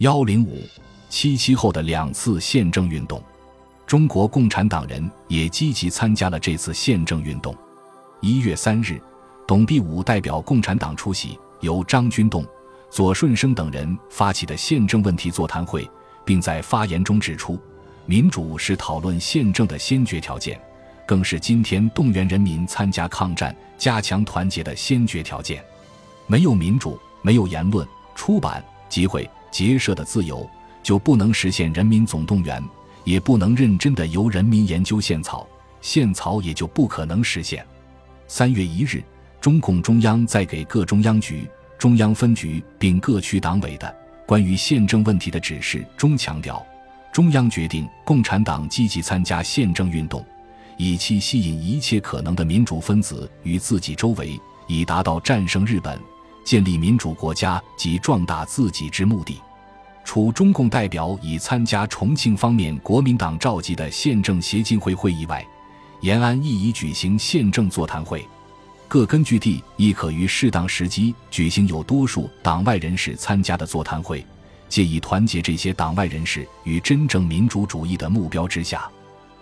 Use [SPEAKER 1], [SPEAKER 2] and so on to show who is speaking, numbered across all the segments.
[SPEAKER 1] 幺零五七七后的两次宪政运动，中国共产党人也积极参加了这次宪政运动。一月三日，董必武代表共产党出席由张君栋、左舜生等人发起的宪政问题座谈会，并在发言中指出，民主是讨论宪政的先决条件，更是今天动员人民参加抗战、加强团结的先决条件。没有民主，没有言论、出版、集会、结社的自由，就不能实现人民总动员，也不能认真的由人民研究宪草，宪草也就不可能实现。三月一日，中共中央在给各中央局、中央分局并各区党委的关于宪政问题的指示中强调，中央决定共产党积极参加宪政运动，以期吸引一切可能的民主分子于自己周围，以达到战胜日本。建立民主国家及壮大自己之目的，除中共代表已参加重庆方面国民党召集的宪政协进会会议外，延安亦已举行宪政座谈会。各根据地亦可于适当时机举行有多数党外人士参加的座谈会，借以团结这些党外人士于真正民主主义的目标之下。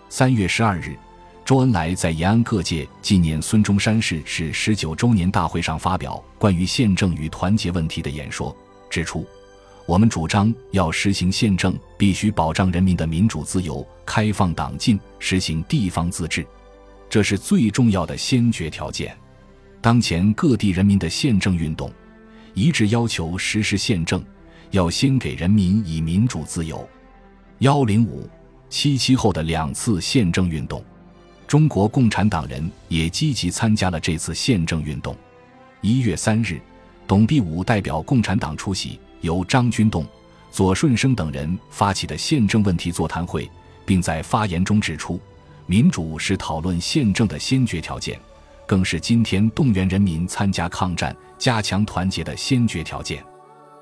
[SPEAKER 1] 三月十二日。周恩来在延安各界纪念孙中山逝世十九周年大会上发表关于宪政与团结问题的演说，指出：“我们主张要实行宪政，必须保障人民的民主自由、开放党禁、实行地方自治，这是最重要的先决条件。当前各地人民的宪政运动一致要求实施宪政，要先给人民以民主自由。”幺零五七七后的两次宪政运动。中国共产党人也积极参加了这次宪政运动。一月三日，董必武代表共产党出席由张君栋、左舜生等人发起的宪政问题座谈会，并在发言中指出，民主是讨论宪政的先决条件，更是今天动员人民参加抗战、加强团结的先决条件。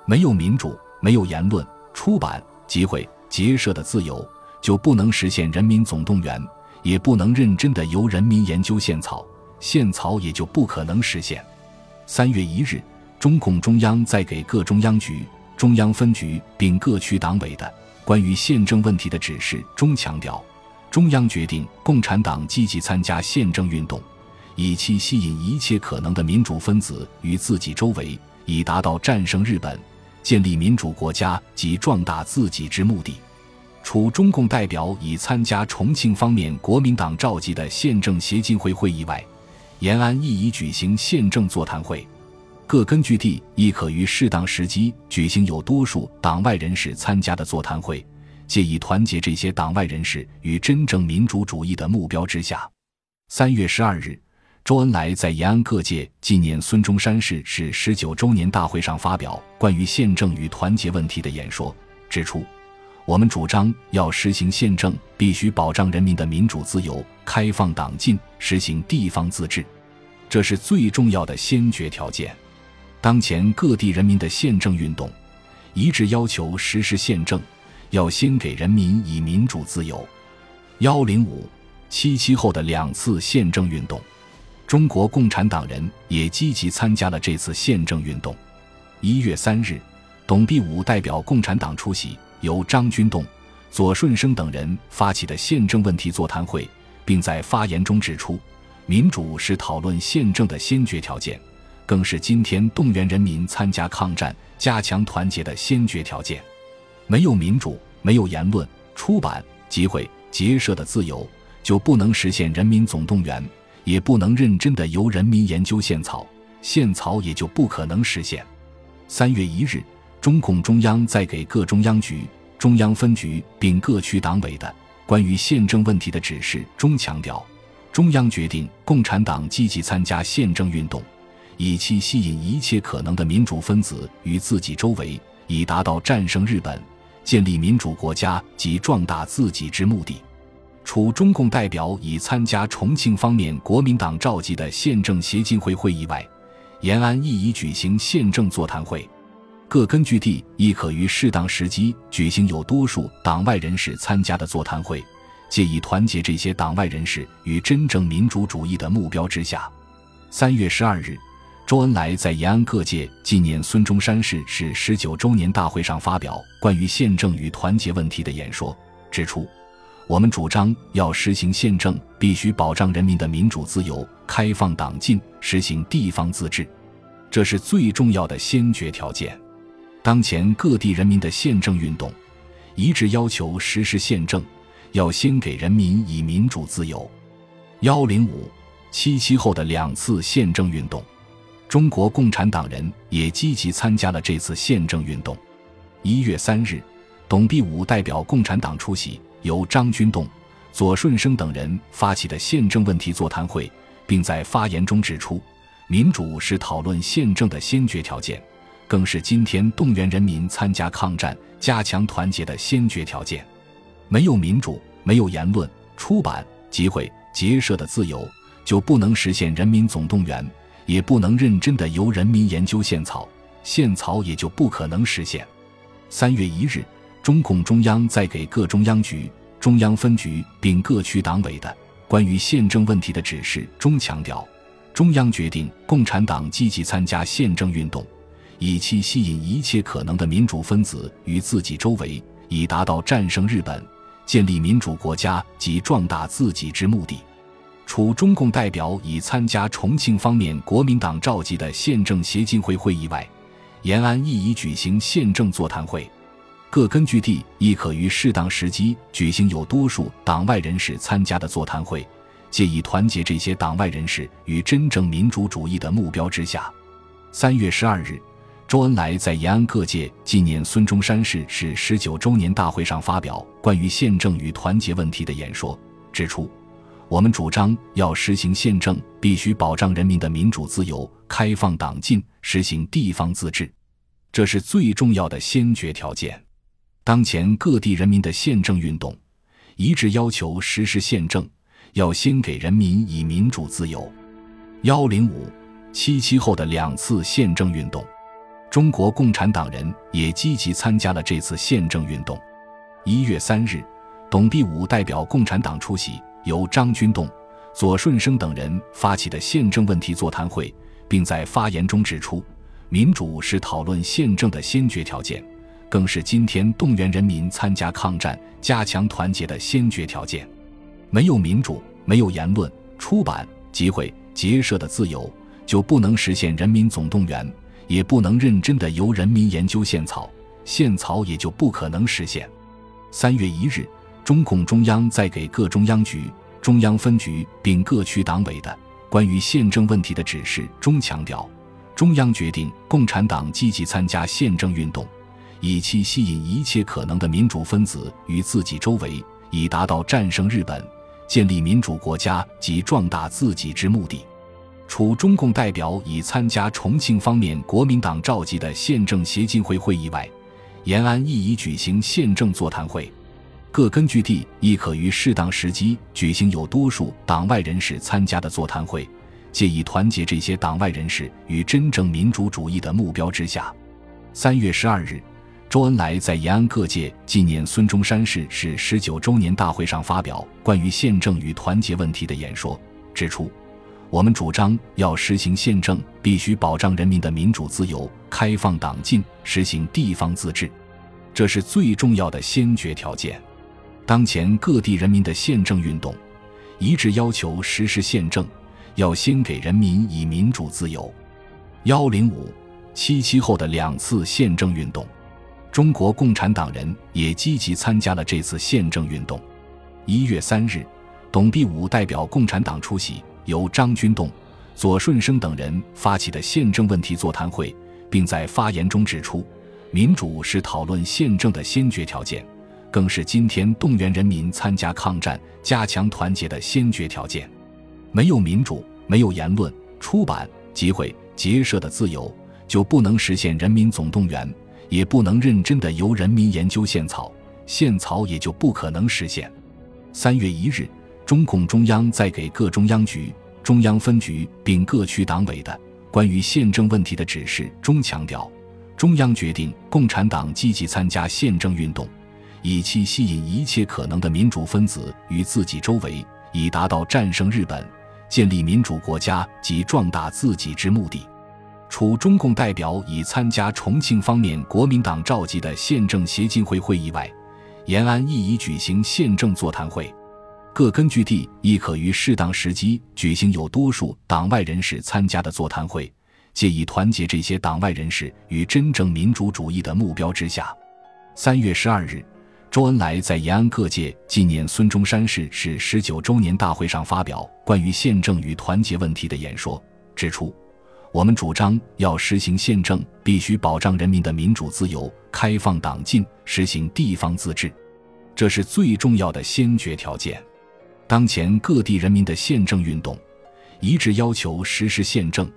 [SPEAKER 1] 没有民主，没有言论、出版、集会、结社的自由，就不能实现人民总动员。也不能认真的由人民研究宪草，宪草也就不可能实现。三月一日，中共中央在给各中央局、中央分局并各区党委的关于宪政问题的指示中强调，中央决定共产党积极参加宪政运动，以期吸引一切可能的民主分子于自己周围，以达到战胜日本、建立民主国家及壮大自己之目的。除中共代表已参加重庆方面国民党召集的宪政协进会会议外，延安亦已举行宪政座谈会。各根据地亦可于适当时机举行有多数党外人士参加的座谈会，借以团结这些党外人士于真正民主主义的目标之下。三月十二日，周恩来在延安各界纪念孙中山逝世十九周年大会上发表关于宪政与团结问题的演说，指出。我们主张要实行宪政，必须保障人民的民主自由、开放党禁、实行地方自治，这是最重要的先决条件。当前各地人民的宪政运动一致要求实施宪政，要先给人民以民主自由。幺零五七七后的两次宪政运动，中国共产党人也积极参加了这次宪政运动。一月三日，董必武代表共产党出席。由张君栋、左舜生等人发起的宪政问题座谈会，并在发言中指出，民主是讨论宪政的先决条件，更是今天动员人民参加抗战、加强团结的先决条件。没有民主，没有言论、出版、集会、结社的自由，就不能实现人民总动员，也不能认真的由人民研究宪草，宪草也就不可能实现。三月一日。中共中央在给各中央局、中央分局并各区党委的关于宪政问题的指示中强调，中央决定共产党积极参加宪政运动，以期吸引一切可能的民主分子于自己周围，以达到战胜日本、建立民主国家及壮大自己之目的。除中共代表已参加重庆方面国民党召集的宪政协进会会议外，延安亦已举行宪政座谈会。各根据地亦可于适当时机举行有多数党外人士参加的座谈会，借以团结这些党外人士于真正民主主义的目标之下。三月十二日，周恩来在延安各界纪念孙中山逝世十九周年大会上发表关于宪政与团结问题的演说，指出：“我们主张要实行宪政，必须保障人民的民主自由、开放党禁、实行地方自治，这是最重要的先决条件。当前各地人民的宪政运动，一致要求实施宪政，要先给人民以民主自由。”幺零五七七后的两次宪政运动。中国共产党人也积极参加了这次宪政运动。一月三日，董必武代表共产党出席由张君栋、左顺生等人发起的宪政问题座谈会，并在发言中指出，民主是讨论宪政的先决条件，更是今天动员人民参加抗战、加强团结的先决条件。没有民主，没有言论、出版、集会、结社的自由，就不能实现人民总动员。也不能认真的由人民研究宪草，宪草也就不可能实现。三月一日，中共中央在给各中央局、中央分局并各区党委的关于宪政问题的指示中强调，中央决定共产党积极参加宪政运动，以期吸引一切可能的民主分子于自己周围，以达到战胜日本、建立民主国家及壮大自己之目的。除中共代表已参加重庆方面国民党召集的宪政协进会会议外，延安亦已举行宪政座谈会。各根据地亦可于适当时机举行有多数党外人士参加的座谈会，借以团结这些党外人士于真正民主主义的目标之下。三月十二日，周恩来在延安各界纪念孙中山逝世十九周年大会上发表关于宪政与团结问题的演说，指出。我们主张要实行宪政，必须保障人民的民主自由、开放党禁、实行地方自治，这是最重要的先决条件。当前各地人民的宪政运动，一致要求实施宪政，要先给人民以民主自由。幺零五七七后的两次宪政运动，中国共产党人也积极参加了这次宪政运动。一月三日，董必武代表共产党出席。由张君栋、左顺生等人发起的宪政问题座谈会，并在发言中指出，民主是讨论宪政的先决条件，更是今天动员人民参加抗战、加强团结的先决条件。没有民主，没有言论、出版、集会、结社的自由，就不能实现人民总动员，也不能认真的由人民研究宪草，宪草也就不可能实现。三月一日。中共中央在给各中央局、中央分局并各区党委的关于宪政问题的指示中强调，中央决定共产党积极参加宪政运动，以期吸引一切可能的民主分子于自己周围，以达到战胜日本、建立民主国家及壮大自己之目的。除中共代表已参加重庆方面国民党召集的宪政协进会会议外，延安亦已举行宪政座谈会。各根据地亦可于适当时机举行有多数党外人士参加的座谈会，借以团结这些党外人士于真正民主主义的目标之下。三月十二日，周恩来在延安各界纪念孙中山逝世十九周年大会上发表关于宪政与团结问题的演说，指出：我们主张要实行宪政，必须保障人民的民主自由、开放党禁、实行地方自治，这是最重要的先决条件。当前各地人民的宪政运动，一致要求实施宪政，要先给人民以民主自由。幺零五七七后的两次宪政运动，中国共产党人也积极参加了这次宪政运动。一月三日，董必武代表共产党出席由张君栋、左顺生等人发起的宪政问题座谈会，并在发言中指出，民主是讨论宪政的先决条件。更是今天动员人民参加抗战、加强团结的先决条件。没有民主，没有言论、出版、集会、结社的自由，就不能实现人民总动员，也不能认真的由人民研究宪草，宪草也就不可能实现。三月一日，中共中央在给各中央局、中央分局并各区党委的关于宪政问题的指示中强调，中央决定共产党积极参加宪政运动。以期吸引一切可能的民主分子于自己周围，以达到战胜日本、建立民主国家及壮大自己之目的。除中共代表已参加重庆方面国民党召集的宪政协进会会议外，延安亦已举行宪政座谈会。各根据地亦可于适当时机举行有多数党外人士参加的座谈会，借以团结这些党外人士于真正民主主义的目标之下。三月十二日，周恩来在延安各界纪念孙中山逝世十九周年大会上发表关于宪政与团结问题的演说，指出。我们主张要实行宪政，必须保障人民的民主自由、开放党禁、实行地方自治，这是最重要的先决条件。当前各地人民的宪政运动一致要求实施宪政，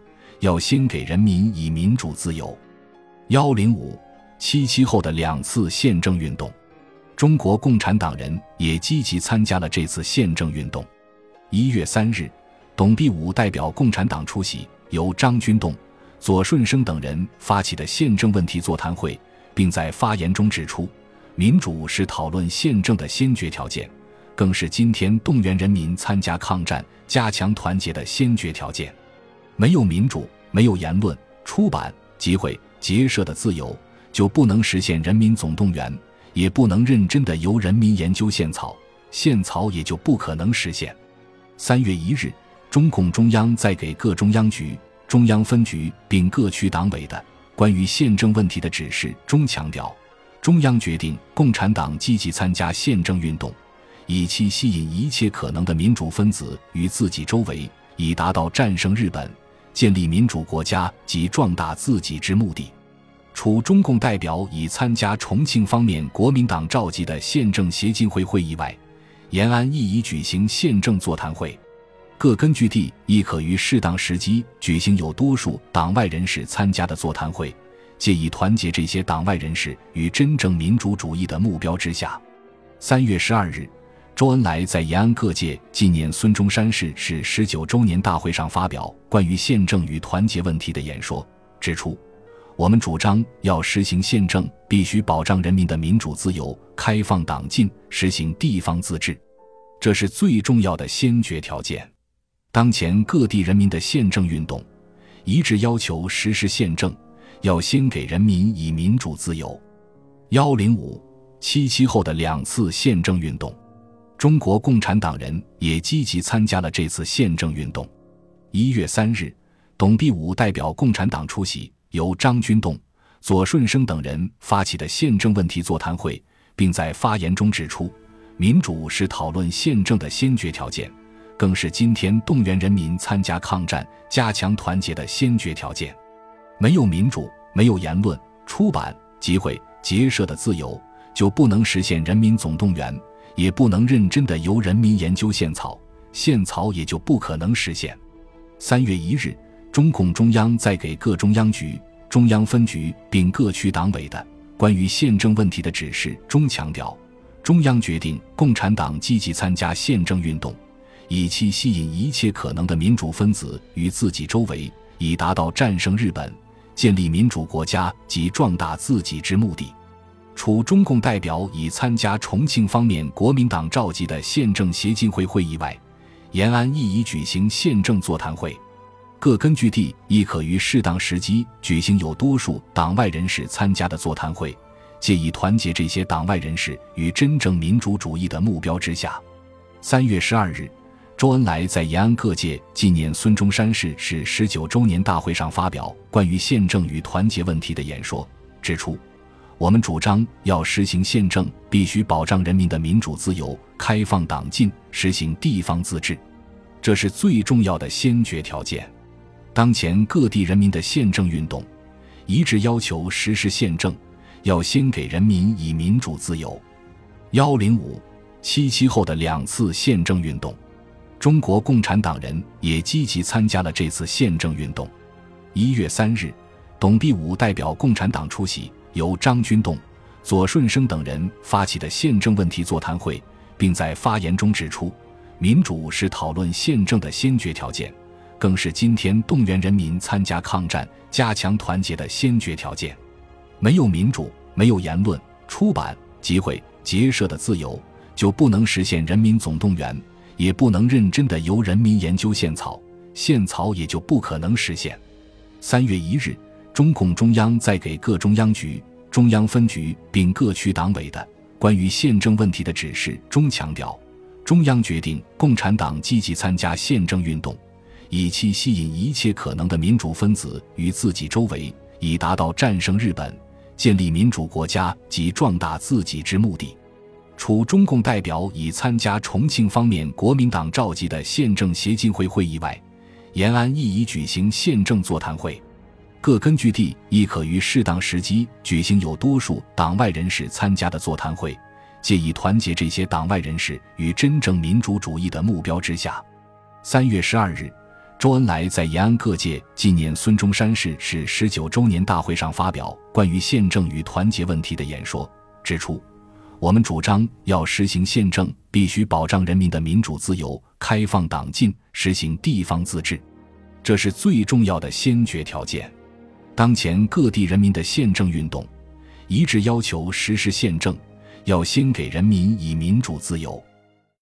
[SPEAKER 1] 要先给人民以民主自由。幺零五七七后的两次宪政运动，中国共产党人也积极参加了这次宪政运动。一月三日，董必武代表共产党出席。由张君栋、左顺生等人发起的宪政问题座谈会，并在发言中指出，民主是讨论宪政的先决条件，更是今天动员人民参加抗战、加强团结的先决条件。没有民主，没有言论、出版、集会、结社的自由，就不能实现人民总动员，也不能认真的由人民研究宪草，宪草也就不可能实现。三月一日。中共中央在给各中央局、中央分局并各区党委的关于宪政问题的指示中强调，中央决定共产党积极参加宪政运动，以期吸引一切可能的民主分子于自己周围，以达到战胜日本、建立民主国家及壮大自己之目的。除中共代表已参加重庆方面国民党召集的宪政协进会会议外，延安亦已举行宪政座谈会。各根据地亦可于适当时机举行有多数党外人士参加的座谈会，借以团结这些党外人士于真正民主主义的目标之下。三月十二日，周恩来在延安各界纪念孙中山逝世十九周年大会上发表关于宪政与团结问题的演说，指出：我们主张要实行宪政，必须保障人民的民主自由、开放党禁、实行地方自治，这是最重要的先决条件。当前各地人民的宪政运动一致要求实施宪政，要先给人民以民主自由。幺零五七七后的两次宪政运动，中国共产党人也积极参加了这次宪政运动。一月三日，董必武代表共产党出席由张君栋、左顺生等人发起的宪政问题座谈会，并在发言中指出，民主是讨论宪政的先决条件。更是今天动员人民参加抗战、加强团结的先决条件。没有民主，没有言论、出版、集会、结社的自由，就不能实现人民总动员，也不能认真的由人民研究宪草，宪草也就不可能实现。三月一日，中共中央在给各中央局、中央分局并各区党委的关于宪政问题的指示中强调，中央决定共产党积极参加宪政运动。以期吸引一切可能的民主分子于自己周围，以达到战胜日本、建立民主国家及壮大自己之目的。除中共代表已参加重庆方面国民党召集的宪政协进会会议外，延安亦已举行宪政座谈会。各根据地亦可于适当时机举行有多数党外人士参加的座谈会，借以团结这些党外人士于真正民主主义的目标之下。三月十二日。周恩来在延安各界纪念孙中山逝世十九周年大会上发表关于宪政与团结问题的演说，指出：我们主张要实行宪政，必须保障人民的民主自由、开放党禁、实行地方自治，这是最重要的先决条件。当前各地人民的宪政运动一致要求实施宪政，要先给人民以民主自由。幺零五七七后的两次宪政运动。中国共产党人也积极参加了这次宪政运动。一月三日，董必武代表共产党出席由张君栋、左顺生等人发起的宪政问题座谈会，并在发言中指出，民主是讨论宪政的先决条件，更是今天动员人民参加抗战、加强团结的先决条件。没有民主，没有言论、出版、集会、结社的自由，就不能实现人民总动员。也不能认真的由人民研究宪草，宪草也就不可能实现。三月一日，中共中央在给各中央局、中央分局并各区党委的关于宪政问题的指示中强调，中央决定共产党积极参加宪政运动，以期吸引一切可能的民主分子于自己周围，以达到战胜日本、建立民主国家及壮大自己之目的。除中共代表已参加重庆方面国民党召集的宪政协进会会议外，延安亦已举行宪政座谈会。各根据地亦可于适当时机举行有多数党外人士参加的座谈会，借以团结这些党外人士于真正民主主义的目标之下。三月十二日，周恩来在延安各界纪念孙中山逝世十九周年大会上发表关于宪政与团结问题的演说，指出。我们主张要实行宪政，必须保障人民的民主自由、开放党禁、实行地方自治，这是最重要的先决条件。当前各地人民的宪政运动，一致要求实施宪政，要先给人民以民主自由。